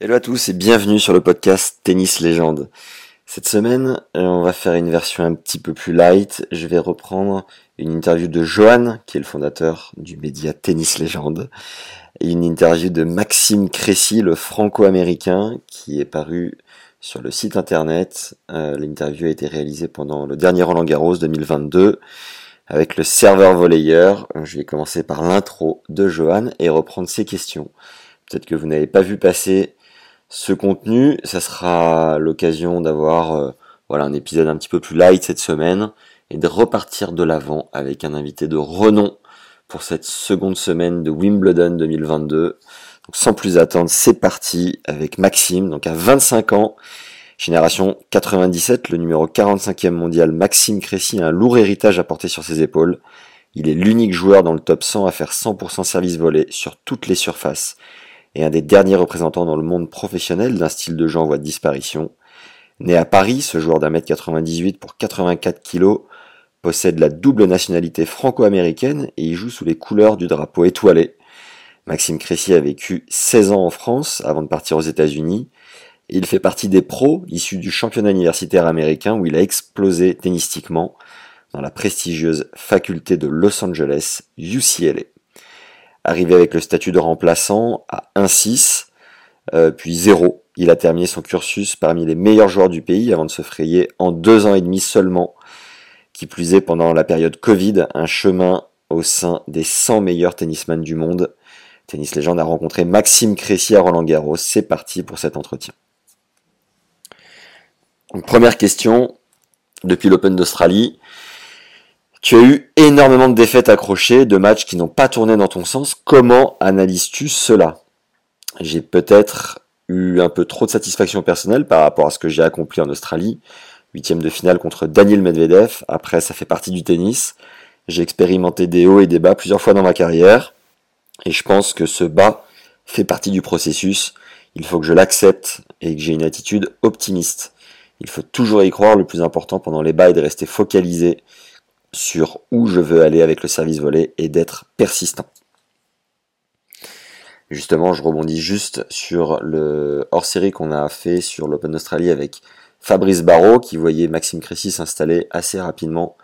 Hello à tous et bienvenue sur le podcast Tennis Légende. Cette semaine, euh, on va faire une version un petit peu plus light. Je vais reprendre une interview de Johan, qui est le fondateur du média Tennis Légende, et une interview de Maxime Cressy, le franco-américain, qui est paru sur le site internet. Euh, L'interview a été réalisée pendant le dernier Roland Garros 2022 avec le serveur volleyeur. Euh, Je vais commencer par l'intro de Johan et reprendre ses questions. Peut-être que vous n'avez pas vu passer ce contenu, ça sera l'occasion d'avoir euh, voilà un épisode un petit peu plus light cette semaine et de repartir de l'avant avec un invité de renom pour cette seconde semaine de Wimbledon 2022. Donc sans plus attendre, c'est parti avec Maxime, donc à 25 ans, génération 97, le numéro 45e mondial, Maxime Cressy a un lourd héritage à porter sur ses épaules. Il est l'unique joueur dans le top 100 à faire 100% service volé sur toutes les surfaces et un des derniers représentants dans le monde professionnel d'un style de jeu en voie de disparition. Né à Paris, ce joueur d'un mètre 98 pour 84 kilos possède la double nationalité franco-américaine et y joue sous les couleurs du drapeau étoilé. Maxime Cressy a vécu 16 ans en France avant de partir aux États-Unis. Il fait partie des pros issus du championnat universitaire américain où il a explosé tennistiquement dans la prestigieuse faculté de Los Angeles, UCLA. Arrivé avec le statut de remplaçant à 1-6, euh, puis 0, il a terminé son cursus parmi les meilleurs joueurs du pays avant de se frayer en deux ans et demi seulement, qui plus est pendant la période Covid, un chemin au sein des 100 meilleurs tennisman du monde. Tennis Légende a rencontré Maxime Cressy à Roland Garros. C'est parti pour cet entretien. Donc, première question, depuis l'Open d'Australie, tu as eu énormément de défaites accrochées, de matchs qui n'ont pas tourné dans ton sens. Comment analyses-tu cela? J'ai peut-être eu un peu trop de satisfaction personnelle par rapport à ce que j'ai accompli en Australie. Huitième de finale contre Daniel Medvedev. Après, ça fait partie du tennis. J'ai expérimenté des hauts et des bas plusieurs fois dans ma carrière. Et je pense que ce bas fait partie du processus. Il faut que je l'accepte et que j'ai une attitude optimiste. Il faut toujours y croire. Le plus important pendant les bas est de rester focalisé sur où je veux aller avec le service volé et d'être persistant. Justement, je rebondis juste sur le hors-série qu'on a fait sur l'Open d'Australie avec Fabrice Barrault qui voyait Maxime Cressy s'installer assez rapidement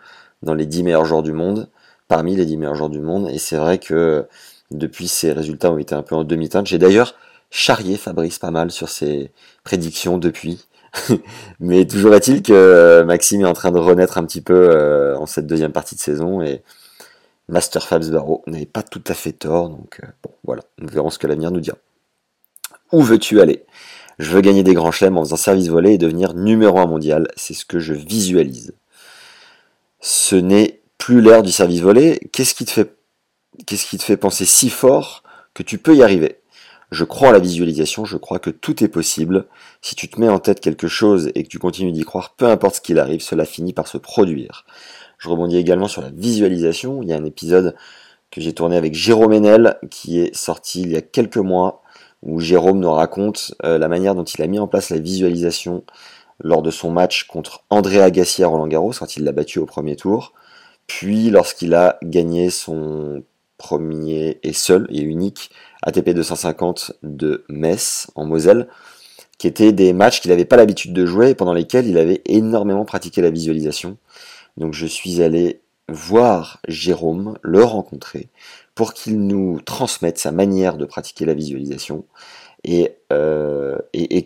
dans les 10 meilleurs joueurs du monde, parmi les 10 meilleurs joueurs du monde. Et c'est vrai que depuis, ces résultats ont été un peu en demi-teinte. J'ai d'ailleurs charrié Fabrice pas mal sur ses prédictions depuis. Mais toujours est-il que Maxime est en train de renaître un petit peu euh, en cette deuxième partie de saison et Master Fabs Barrow n'avait pas tout à fait tort. Donc euh, bon, voilà, nous verrons ce que l'avenir nous dira. Où veux-tu aller? Je veux gagner des grands chelems en faisant service volé et devenir numéro un mondial. C'est ce que je visualise. Ce n'est plus l'ère du service volé. Qu'est-ce qui te fait penser si fort que tu peux y arriver? Je crois à la visualisation, je crois que tout est possible. Si tu te mets en tête quelque chose et que tu continues d'y croire, peu importe ce qu'il arrive, cela finit par se produire. Je rebondis également sur la visualisation. Il y a un épisode que j'ai tourné avec Jérôme Enel qui est sorti il y a quelques mois où Jérôme nous raconte euh, la manière dont il a mis en place la visualisation lors de son match contre André Agassi à Roland Garros quand il l'a battu au premier tour, puis lorsqu'il a gagné son premier et seul et unique ATP 250 de Metz en Moselle, qui étaient des matchs qu'il n'avait pas l'habitude de jouer et pendant lesquels il avait énormément pratiqué la visualisation. Donc je suis allé voir Jérôme, le rencontrer, pour qu'il nous transmette sa manière de pratiquer la visualisation et, euh,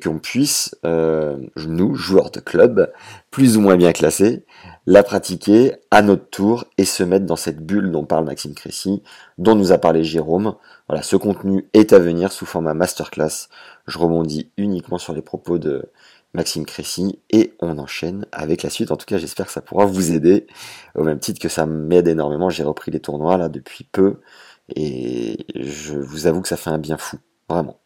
qu'on puisse, euh, nous, joueurs de club, plus ou moins bien classés, la pratiquer à notre tour et se mettre dans cette bulle dont parle Maxime Crécy, dont nous a parlé Jérôme. Voilà, ce contenu est à venir sous format masterclass. Je rebondis uniquement sur les propos de Maxime Crécy et on enchaîne avec la suite. En tout cas, j'espère que ça pourra vous aider au même titre que ça m'aide énormément. J'ai repris les tournois là depuis peu et je vous avoue que ça fait un bien fou, vraiment.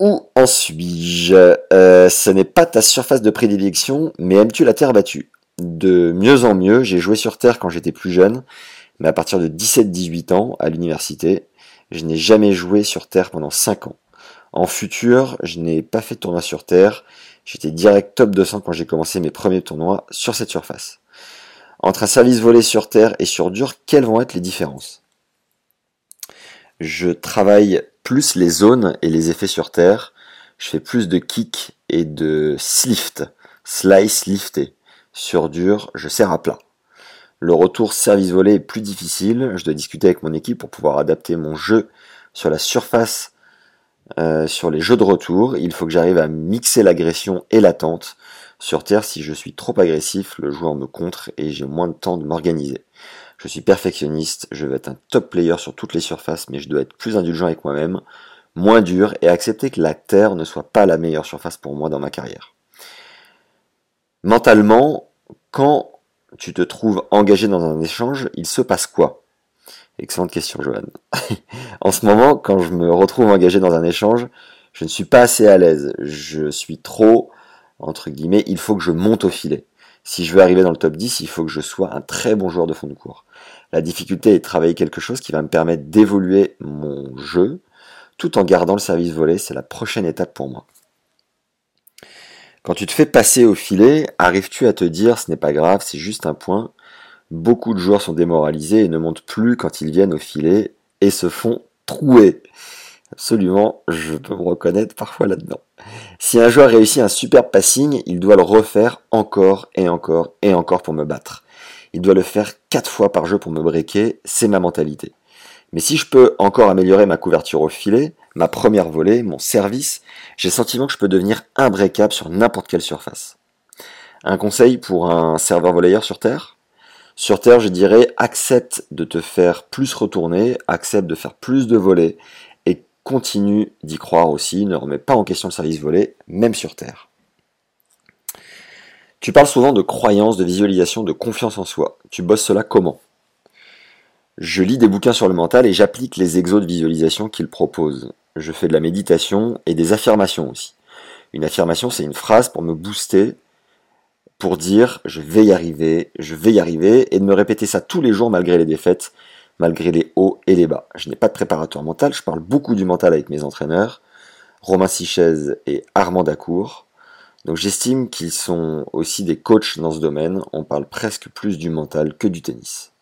Où en suis-je? Euh, Ce n'est pas ta surface de prédilection, mais aimes-tu la terre battue? De mieux en mieux, j'ai joué sur terre quand j'étais plus jeune, mais à partir de 17-18 ans, à l'université, je n'ai jamais joué sur terre pendant 5 ans. En futur, je n'ai pas fait de tournoi sur terre, j'étais direct top 200 quand j'ai commencé mes premiers tournois sur cette surface. Entre un service volé sur terre et sur dur, quelles vont être les différences? Je travaille plus les zones et les effets sur terre. Je fais plus de kick et de slift, slice lifté. Sur dur, je serre à plat. Le retour service volé est plus difficile. Je dois discuter avec mon équipe pour pouvoir adapter mon jeu sur la surface, euh, sur les jeux de retour. Il faut que j'arrive à mixer l'agression et l'attente. Sur terre, si je suis trop agressif, le joueur me contre et j'ai moins de temps de m'organiser. Je suis perfectionniste, je veux être un top player sur toutes les surfaces, mais je dois être plus indulgent avec moi-même, moins dur et accepter que la terre ne soit pas la meilleure surface pour moi dans ma carrière. Mentalement, quand tu te trouves engagé dans un échange, il se passe quoi? Excellente question, Johan. en ce moment, quand je me retrouve engagé dans un échange, je ne suis pas assez à l'aise. Je suis trop entre guillemets, il faut que je monte au filet. Si je veux arriver dans le top 10, il faut que je sois un très bon joueur de fond de cours. La difficulté est de travailler quelque chose qui va me permettre d'évoluer mon jeu tout en gardant le service volé. C'est la prochaine étape pour moi. Quand tu te fais passer au filet, arrives-tu à te dire ce n'est pas grave, c'est juste un point Beaucoup de joueurs sont démoralisés et ne montent plus quand ils viennent au filet et se font trouer. Absolument, je peux me reconnaître parfois là-dedans. Si un joueur réussit un superbe passing, il doit le refaire encore et encore et encore pour me battre. Il doit le faire quatre fois par jeu pour me breaker, c'est ma mentalité. Mais si je peux encore améliorer ma couverture au filet, ma première volée, mon service, j'ai le sentiment que je peux devenir imbreakable sur n'importe quelle surface. Un conseil pour un serveur volleyeur sur Terre? Sur Terre, je dirais accepte de te faire plus retourner, accepte de faire plus de volets continue d'y croire aussi, ne remet pas en question le service volé, même sur Terre. Tu parles souvent de croyance, de visualisation, de confiance en soi. Tu bosses cela comment? Je lis des bouquins sur le mental et j'applique les exos de visualisation qu'ils proposent. Je fais de la méditation et des affirmations aussi. Une affirmation, c'est une phrase pour me booster, pour dire je vais y arriver, je vais y arriver, et de me répéter ça tous les jours malgré les défaites, malgré les hauts et les bas. Je n'ai pas de préparateur mental, je parle beaucoup du mental avec mes entraîneurs, Romain Sichez et Armand Dacour. Donc j'estime qu'ils sont aussi des coachs dans ce domaine, on parle presque plus du mental que du tennis.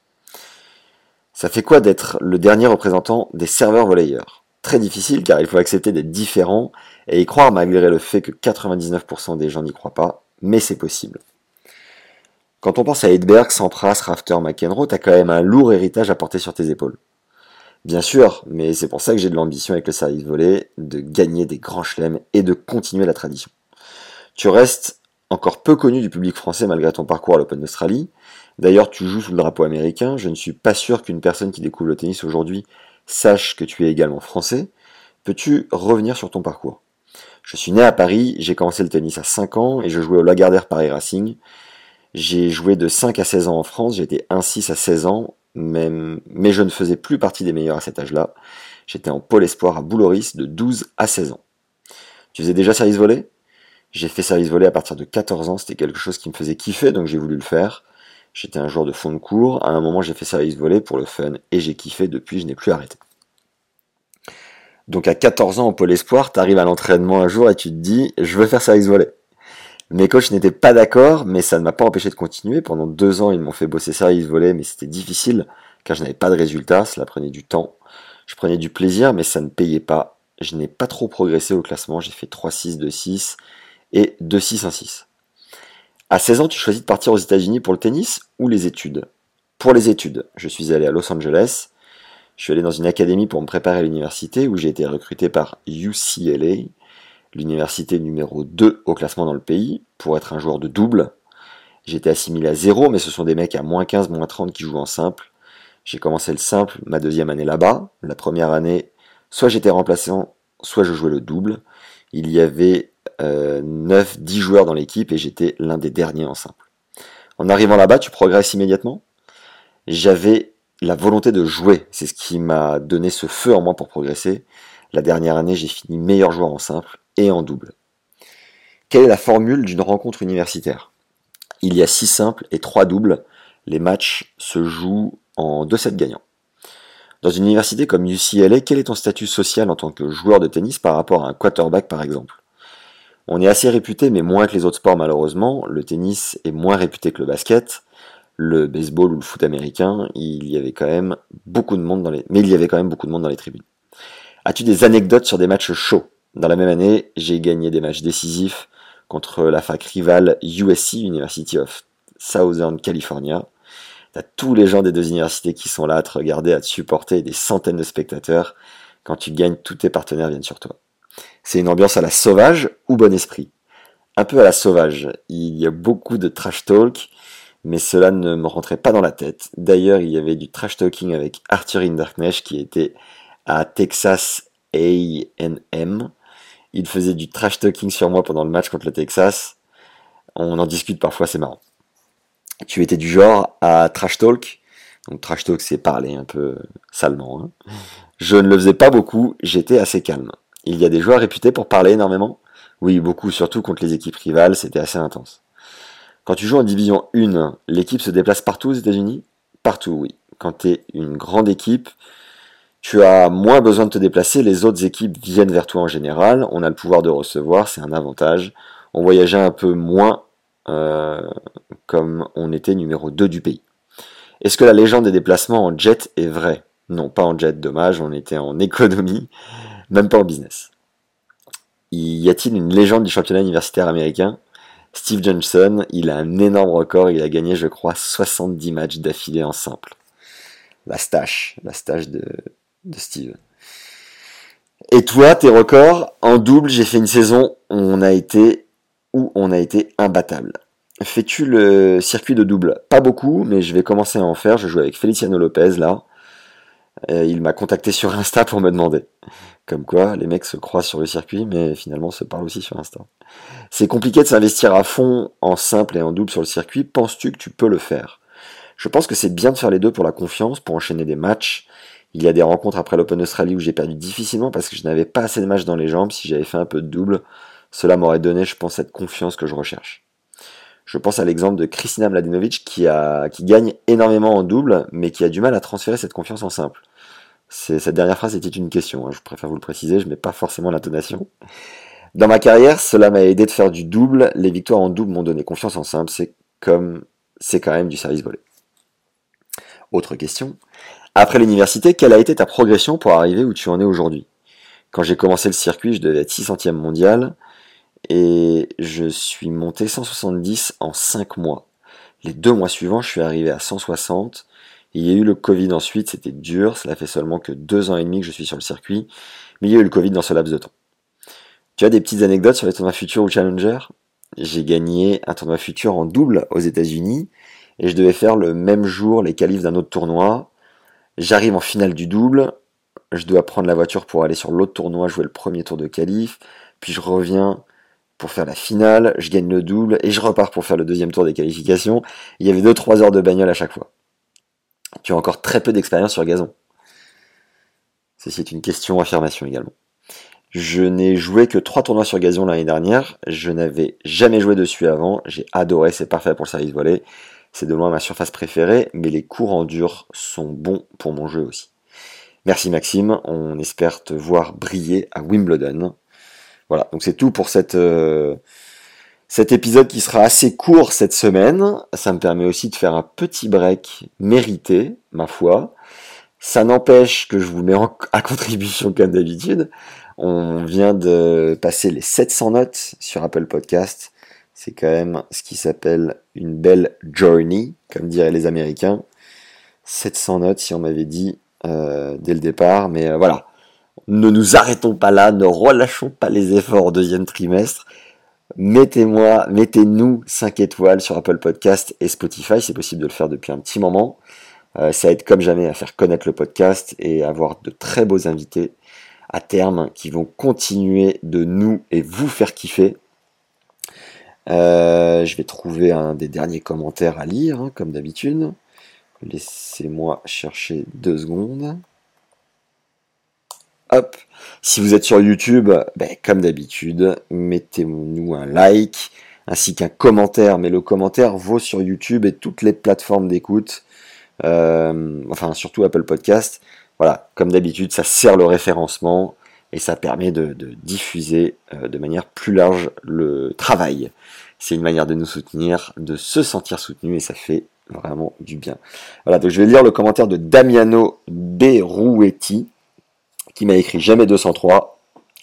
Ça fait quoi d'être le dernier représentant des serveurs volleyeurs? Très difficile car il faut accepter d'être différent et y croire malgré le fait que 99% des gens n'y croient pas, mais c'est possible. Quand on pense à Edberg, Sampras, Rafter, McEnroe, t'as quand même un lourd héritage à porter sur tes épaules. Bien sûr, mais c'est pour ça que j'ai de l'ambition avec le service volé, de gagner des grands chelems et de continuer la tradition. Tu restes encore peu connu du public français malgré ton parcours à l'Open d'Australie. D'ailleurs, tu joues sous le drapeau américain. Je ne suis pas sûr qu'une personne qui découvre le tennis aujourd'hui sache que tu es également français. Peux-tu revenir sur ton parcours? Je suis né à Paris, j'ai commencé le tennis à 5 ans et je jouais au Lagardère Paris Racing. J'ai joué de 5 à 16 ans en France, j'étais 1-6 à 16 ans, même, mais je ne faisais plus partie des meilleurs à cet âge-là. J'étais en pôle espoir à Bouloris de 12 à 16 ans. Tu faisais déjà service volé J'ai fait service volé à partir de 14 ans, c'était quelque chose qui me faisait kiffer, donc j'ai voulu le faire. J'étais un joueur de fond de cours, à un moment j'ai fait service volé pour le fun, et j'ai kiffé depuis, je n'ai plus arrêté. Donc à 14 ans en pôle espoir, tu arrives à l'entraînement un jour et tu te dis, je veux faire service volé. Mes coachs n'étaient pas d'accord, mais ça ne m'a pas empêché de continuer. Pendant deux ans, ils m'ont fait bosser service volet, mais c'était difficile car je n'avais pas de résultats, cela prenait du temps. Je prenais du plaisir, mais ça ne payait pas. Je n'ai pas trop progressé au classement, j'ai fait 3-6, 2-6 et 2-6, 1-6. À 16 ans, tu choisis de partir aux États-Unis pour le tennis ou les études? Pour les études, je suis allé à Los Angeles. Je suis allé dans une académie pour me préparer à l'université où j'ai été recruté par UCLA, l'université numéro 2 au classement dans le pays, pour être un joueur de double. J'étais assimilé à zéro, mais ce sont des mecs à moins 15, moins 30 qui jouent en simple. J'ai commencé le simple ma deuxième année là-bas. La première année, soit j'étais remplaçant, soit je jouais le double. Il y avait 9-10 joueurs dans l'équipe et j'étais l'un des derniers en simple. En arrivant là-bas, tu progresses immédiatement. J'avais la volonté de jouer, c'est ce qui m'a donné ce feu en moi pour progresser. La dernière année, j'ai fini meilleur joueur en simple et en double. Quelle est la formule d'une rencontre universitaire? Il y a 6 simples et 3 doubles. Les matchs se jouent en 2 sets gagnants. Dans une université comme UCLA, quel est ton statut social en tant que joueur de tennis par rapport à un quarterback par exemple? On est assez réputé, mais moins que les autres sports malheureusement. Le tennis est moins réputé que le basket. Le baseball ou le foot américain, il y avait quand même beaucoup de monde dans les, mais il y avait quand même beaucoup de monde dans les tribunes. As-tu des anecdotes sur des matchs chauds? Dans la même année, j'ai gagné des matchs décisifs contre la fac rivale USC, University of Southern California. T'as tous les gens des deux universités qui sont là à te regarder, à te supporter, des centaines de spectateurs. Quand tu gagnes, tous tes partenaires viennent sur toi. C'est une ambiance à la sauvage ou bon esprit? Un peu à la sauvage. Il y a beaucoup de trash talk, mais cela ne me rentrait pas dans la tête. D'ailleurs, il y avait du trash talking avec Arthur Hinderknecht qui était à Texas A&M. Il faisait du trash talking sur moi pendant le match contre le Texas. On en discute parfois, c'est marrant. Tu étais du genre à trash talk. Donc trash talk, c'est parler un peu salement. Hein. Je ne le faisais pas beaucoup, j'étais assez calme. Il y a des joueurs réputés pour parler énormément Oui, beaucoup, surtout contre les équipes rivales, c'était assez intense. Quand tu joues en division 1, l'équipe se déplace partout aux États-Unis? Partout, oui. Quand tu es une grande équipe, tu as moins besoin de te déplacer, les autres équipes viennent vers toi en général, on a le pouvoir de recevoir, c'est un avantage. On voyageait un peu moins euh, comme on était numéro 2 du pays. Est-ce que la légende des déplacements en jet est vraie? Non, pas en jet, dommage, on était en économie même pas en business. Y a-t-il une légende du championnat universitaire américain? Steve Johnson, il a un énorme record, il a gagné je crois 70 matchs d'affilée en simple. La stache, la stache de, de Steve. Et toi, tes records En double, j'ai fait une saison où on a été, où on a été imbattable. Fais-tu le circuit de double? Pas beaucoup, mais je vais commencer à en faire. Je joue avec Feliciano Lopez là. Euh, il m'a contacté sur Insta pour me demander. Comme quoi, les mecs se croisent sur le circuit, mais finalement se parlent aussi sur Insta. C'est compliqué de s'investir à fond en simple et en double sur le circuit. Penses-tu que tu peux le faire? Je pense que c'est bien de faire les deux pour la confiance, pour enchaîner des matchs. Il y a des rencontres après l'Open Australie où j'ai perdu difficilement parce que je n'avais pas assez de matchs dans les jambes. Si j'avais fait un peu de double, cela m'aurait donné, je pense, cette confiance que je recherche. Je pense à l'exemple de Kristina Mladenovic qui, gagne énormément en double, mais qui a du mal à transférer cette confiance en simple. Cette dernière phrase était une question, hein. je préfère vous le préciser, je ne mets pas forcément l'intonation. Dans ma carrière, cela m'a aidé de faire du double. Les victoires en double m'ont donné confiance en simple, c'est c'est quand même du service volé. Autre question. Après l'université, quelle a été ta progression pour arriver où tu en es aujourd'hui? Quand j'ai commencé le circuit, je devais être 600e mondial et je suis monté 170 en 5 mois. Les deux mois suivants, je suis arrivé à 160 il y a eu le Covid ensuite, c'était dur, cela fait seulement que deux ans et demi que je suis sur le circuit, mais il y a eu le Covid dans ce laps de temps. Tu as des petites anecdotes sur les tournois futurs ou Challenger? J'ai gagné un tournoi futur en double aux États-Unis et je devais faire le même jour les qualifs d'un autre tournoi. J'arrive en finale du double, je dois prendre la voiture pour aller sur l'autre tournoi, jouer le premier tour de qualif, puis je reviens pour faire la finale, je gagne le double et je repars pour faire le deuxième tour des qualifications. Il y avait 2-3 heures de bagnole à chaque fois. Tu as encore très peu d'expérience sur gazon. Ceci est une question affirmation également. Je n'ai joué que trois tournois sur gazon l'année dernière. Je n'avais jamais joué dessus avant. J'ai adoré, c'est parfait pour le service volé. C'est de loin ma surface préférée, mais les coups en dur sont bons pour mon jeu aussi. Merci Maxime, on espère te voir briller à Wimbledon. Voilà, donc c'est tout pour cette, euh, cet épisode qui sera assez court cette semaine, ça me permet aussi de faire un petit break mérité, ma foi. Ça n'empêche que je vous mets à contribution comme d'habitude. On vient de passer les 700 notes sur Apple Podcast. C'est quand même ce qui s'appelle une belle journey, comme diraient les Américains. 700 notes si on m'avait dit euh, dès le départ, mais euh, voilà. Ne nous arrêtons pas là, ne relâchons pas les efforts au deuxième trimestre. Mettez-moi, mettez-nous 5 étoiles sur Apple Podcast et Spotify, c'est possible de le faire depuis un petit moment. Euh, ça aide comme jamais à faire connaître le podcast et avoir de très beaux invités à terme qui vont continuer de nous et vous faire kiffer. Euh, je vais trouver un des derniers commentaires à lire, hein, comme d'habitude. Laissez-moi chercher deux secondes. Hop. Si vous êtes sur YouTube, ben, comme d'habitude, mettez-nous un like ainsi qu'un commentaire. Mais le commentaire vaut sur YouTube et toutes les plateformes d'écoute. Euh, enfin, surtout Apple Podcast. Voilà, comme d'habitude, ça sert le référencement et ça permet de, diffuser euh, de manière plus large le travail. C'est une manière de nous soutenir, de se sentir soutenu et ça fait vraiment du bien. Voilà, donc je vais lire le commentaire de Damiano Berouetti qui m'a écrit jamais 203,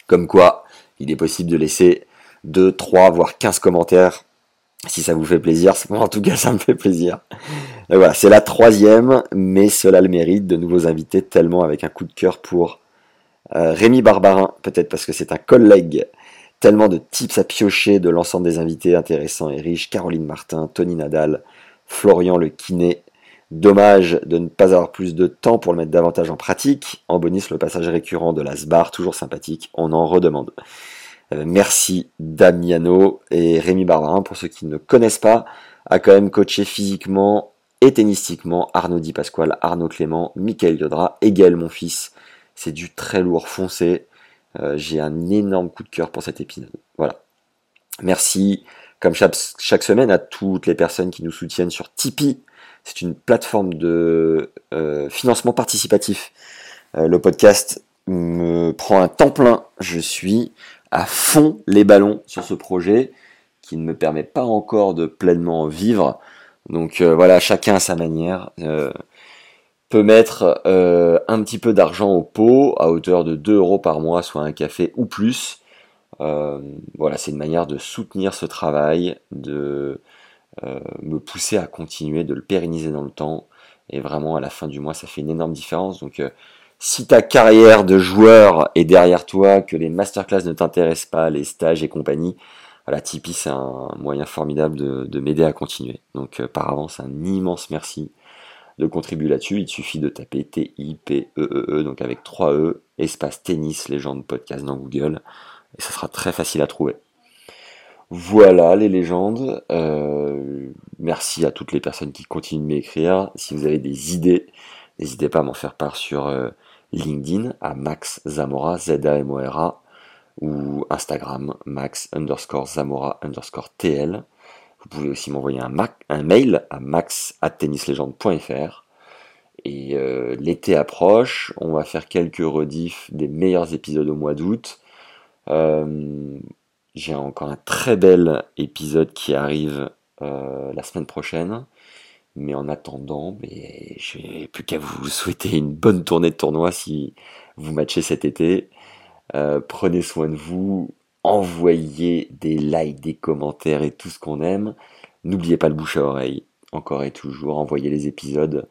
comme quoi il est possible de laisser 2, 3, voire 15 commentaires si ça vous fait plaisir. en tout cas, ça me fait plaisir. voilà, c'est la troisième, mais cela le mérite de nouveaux invités, tellement avec un coup de cœur pour euh, Rémi Barbarin, peut-être parce que c'est un collègue, tellement de tips à piocher de l'ensemble des invités intéressants et riches, Caroline Martin, Tony Nadal, Florian le kiné. Dommage de ne pas avoir plus de temps pour le mettre davantage en pratique. En bonus, le passage récurrent de la SBAR, toujours sympathique, on en redemande. Euh, merci Damiano et Rémi Barbarin, pour ceux qui ne connaissent pas, a quand même coaché physiquement et tennistiquement Arnaud Di Pasquale, Arnaud Clément, Michael Yodra et Gaël Monfils. C'est du très lourd foncé. Euh, j'ai un énorme coup de cœur pour cet épisode. Voilà. Merci, comme chaque, semaine, à toutes les personnes qui nous soutiennent sur Tipeee. C'est une plateforme de euh, financement participatif. le podcast me prend un temps plein. Je suis à fond les ballons sur ce projet qui ne me permet pas encore de pleinement vivre. Donc euh, voilà, chacun à sa manière euh, peut mettre euh, un petit peu d'argent au pot à hauteur de 2 euros par mois, soit un café ou plus. voilà, c'est une manière de soutenir ce travail, de me pousser à continuer, de le pérenniser dans le temps. Et vraiment, à la fin du mois, ça fait une énorme différence. Donc si ta carrière de joueur est derrière toi, que les masterclass ne t'intéressent pas, les stages et compagnie, voilà, Tipeee c'est un moyen formidable de, m'aider à continuer. Donc euh, par avance, un immense merci de contribuer là-dessus. Il suffit de taper T-I-P-E-E-E, e, donc avec 3 E, espace tennis, légende podcast dans Google, et ça sera très facile à trouver. Voilà les légendes. Euh, merci à toutes les personnes qui continuent de m'écrire. Si vous avez des idées, n'hésitez pas à m'en faire part sur euh, LinkedIn à Max Zamora, Z-A-M-O-R-A, ou Instagram, Max underscore Zamora underscore TL. Vous pouvez aussi m'envoyer un, mail à max.tennislegende.fr. Et euh, l'été approche, on va faire quelques rediffs des meilleurs épisodes au mois d'août. Euh, j'ai encore un très bel épisode qui arrive euh, la semaine prochaine. Mais en attendant, je n'ai plus qu'à vous souhaiter une bonne tournée de tournoi si vous matchez cet été. Prenez soin de vous, envoyez des likes, des commentaires et tout ce qu'on aime. N'oubliez pas le bouche à oreille, encore et toujours. Envoyez les épisodes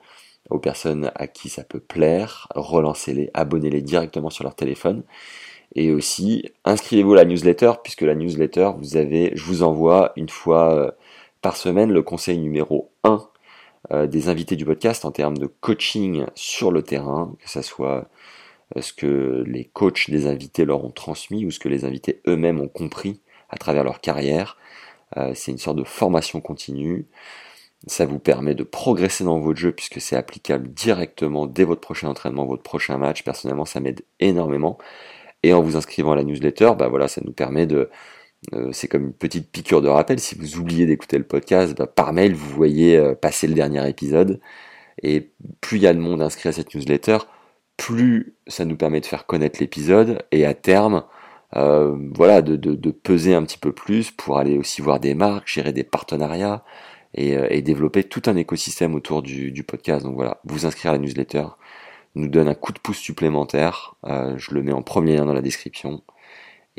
aux personnes à qui ça peut plaire, relancez-les, abonnez-les directement sur leur téléphone. Et aussi, inscrivez-vous à la newsletter, puisque la newsletter, vous avez, je vous envoie une fois euh, par semaine le conseil numéro 1 euh, des invités du podcast en termes de coaching sur le terrain, que ce soit ce que les coachs des invités leur ont transmis ou ce que les invités eux-mêmes ont compris à travers leur carrière. Euh, c'est une sorte de formation continue. Ça vous permet de progresser dans votre jeu puisque c'est applicable directement dès votre prochain entraînement, votre prochain match. Personnellement, ça m'aide énormément. Et en vous inscrivant à la newsletter, bah voilà, ça nous permet de, euh, c'est comme une petite piqûre de rappel. Si vous oubliez d'écouter le podcast, bah, par mail, vous voyez euh, passer le dernier épisode. Et plus il y a de monde inscrit à cette newsletter, plus ça nous permet de faire connaître l'épisode et à terme, euh, voilà, de, peser un petit peu plus pour aller aussi voir des marques, gérer des partenariats et, développer tout un écosystème autour du, podcast. Donc voilà, vous inscrire à la newsletter nous donne un coup de pouce supplémentaire. je le mets en premier lien dans la description.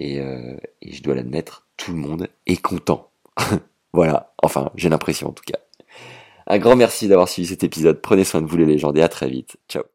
Euh, et, je dois l'admettre, tout le monde est content. voilà, enfin, j'ai l'impression en tout cas. Un grand merci d'avoir suivi cet épisode. Prenez soin de vous les légendes et à très vite. Ciao.